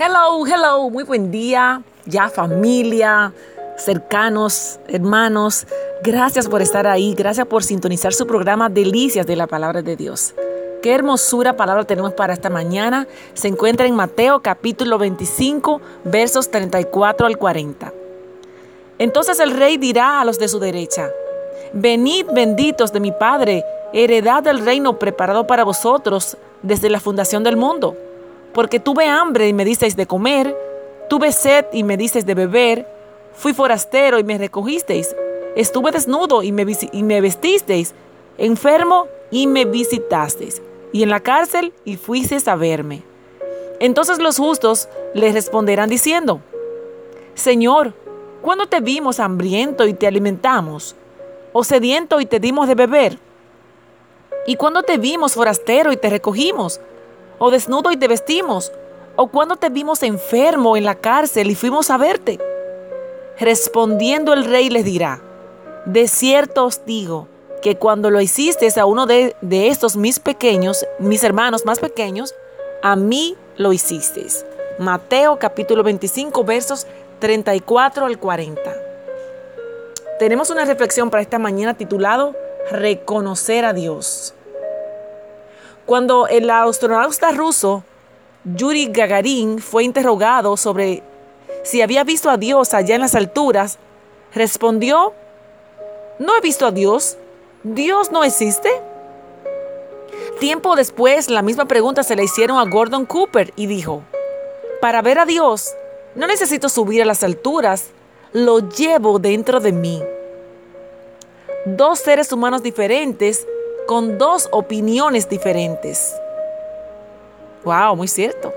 Hello, hello, muy buen día, ya familia, cercanos, hermanos. Gracias por estar ahí, gracias por sintonizar su programa Delicias de la Palabra de Dios. Qué hermosura palabra tenemos para esta mañana. Se encuentra en Mateo capítulo 25, versos 34 al 40. Entonces el rey dirá a los de su derecha, Venid benditos de mi Padre, heredad del reino preparado para vosotros desde la fundación del mundo. Porque tuve hambre y me disteis de comer, tuve sed y me disteis de beber, fui forastero y me recogisteis, estuve desnudo y me, vestisteis, enfermo y me visitasteis, y en la cárcel y fuisteis a verme. Entonces los justos les responderán diciendo, Señor, ¿cuándo te vimos hambriento y te alimentamos? ¿O sediento y te dimos de beber? ¿Y cuándo te vimos forastero y te recogimos? ¿O desnudo y te vestimos? ¿O cuándo te vimos enfermo en la cárcel y fuimos a verte? Respondiendo el rey les dirá, de cierto os digo, que cuando lo hiciste a uno de, de, estos mis pequeños, mis hermanos más pequeños, a mí lo hicisteis. Mateo capítulo 25 versos 34 al 40. Tenemos una reflexión para esta mañana titulado Reconocer a Dios. Cuando el astronauta ruso Yuri Gagarin fue interrogado sobre si había visto a Dios allá en las alturas, respondió, no he visto a Dios, Dios no existe. Tiempo después, la misma pregunta se le hicieron a Gordon Cooper y dijo, para ver a Dios, no necesito subir a las alturas, lo llevo dentro de mí. Dos seres humanos diferentes con dos opiniones diferentes. Wow, muy cierto.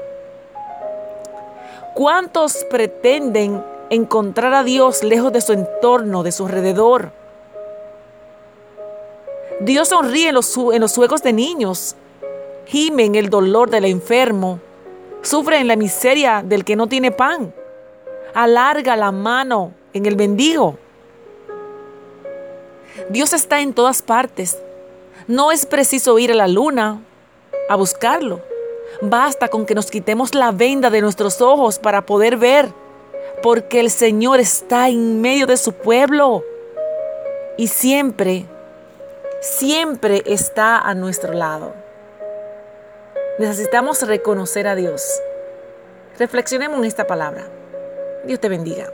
¿Cuántos pretenden encontrar a Dios lejos de su entorno, de su alrededor? Dios sonríe en los, en de niños, gime en el dolor del enfermo, sufre en la miseria del que no tiene pan, alarga la mano en el mendigo. Dios está en todas partes. No es preciso ir a la luna a buscarlo. Basta con que nos quitemos la venda de nuestros ojos para poder ver, porque el Señor está en medio de su pueblo y siempre siempre está a nuestro lado. Necesitamos reconocer a Dios. Reflexionemos en esta palabra. Dios te bendiga.